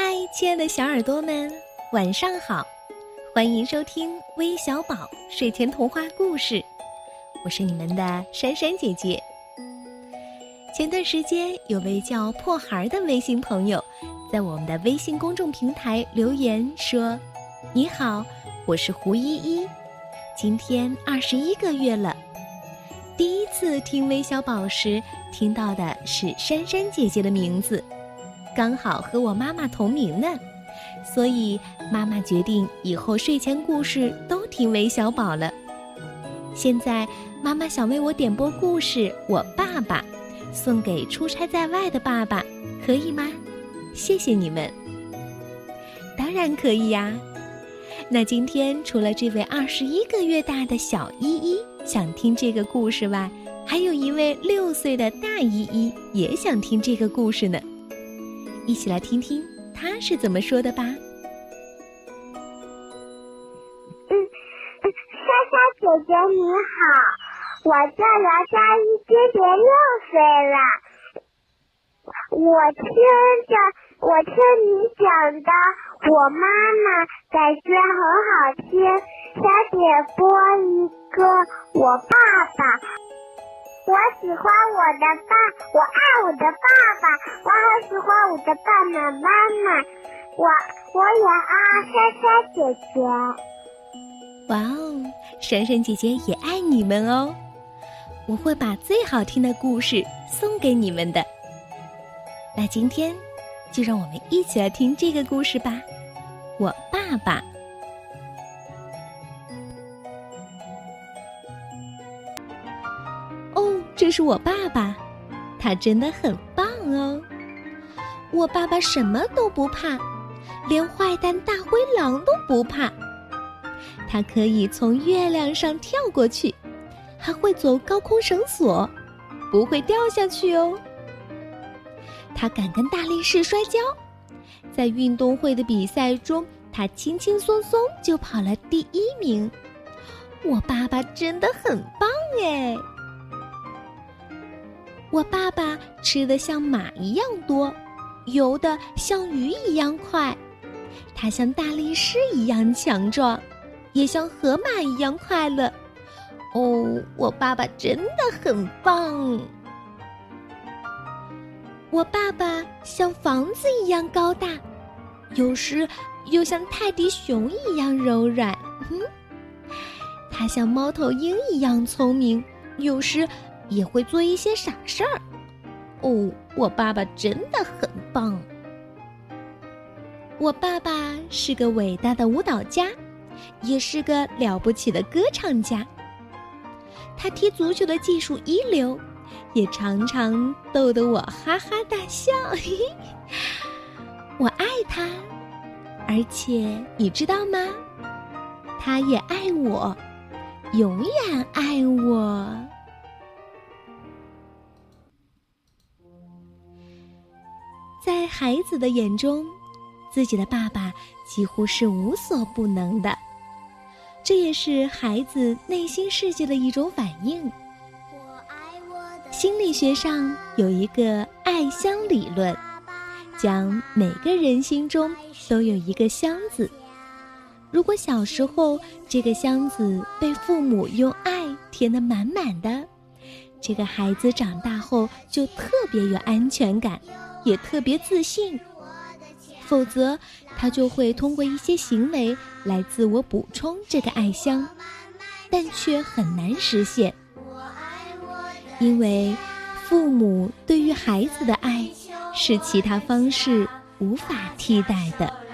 嗨，亲爱的小耳朵们，晚上好！欢迎收听微小宝睡前童话故事，我是你们的珊珊姐姐。前段时间，有位叫破孩的微信朋友，在我们的微信公众平台留言说：“你好，我是胡依依，今天二十一个月了。第一次听微小宝时，听到的是珊珊姐姐的名字。”刚好和我妈妈同名呢，所以妈妈决定以后睡前故事都听韦小宝了。现在妈妈想为我点播故事《我爸爸》，送给出差在外的爸爸，可以吗？谢谢你们。当然可以呀。那今天除了这位二十一个月大的小依依想听这个故事外，还有一位六岁的大依依也想听这个故事呢。一起来听听他是怎么说的吧。嗯，莎莎姐姐你好，我叫梁佳一，今年六岁了。我听着，我听你讲的，我妈妈感觉很好听，想点播一个我爸爸。我喜欢我的爸，我爱我的爸爸，我好喜欢我的爸爸妈妈，我我也爱珊珊姐姐。哇哦，珊珊姐姐也爱你们哦！我会把最好听的故事送给你们的。那今天就让我们一起来听这个故事吧，我爸爸。这是我爸爸，他真的很棒哦。我爸爸什么都不怕，连坏蛋大灰狼都不怕。他可以从月亮上跳过去，还会走高空绳索，不会掉下去哦。他敢跟大力士摔跤，在运动会的比赛中，他轻轻松松就跑了第一名。我爸爸真的很棒哎。我爸爸吃的像马一样多，游的像鱼一样快，他像大力士一样强壮，也像河马一样快乐。哦，我爸爸真的很棒。我爸爸像房子一样高大，有时又像泰迪熊一样柔软。哼，他像猫头鹰一样聪明，有时。也会做一些傻事儿，哦，我爸爸真的很棒。我爸爸是个伟大的舞蹈家，也是个了不起的歌唱家。他踢足球的技术一流，也常常逗得我哈哈大笑。我爱他，而且你知道吗？他也爱我，永远爱我。在孩子的眼中，自己的爸爸几乎是无所不能的，这也是孩子内心世界的一种反应。心理学上有一个爱箱理论，讲每个人心中都有一个箱子，如果小时候这个箱子被父母用爱填得满满的，这个孩子长大后就特别有安全感。也特别自信，否则他就会通过一些行为来自我补充这个爱箱，但却很难实现，因为父母对于孩子的爱是其他方式无法替代的。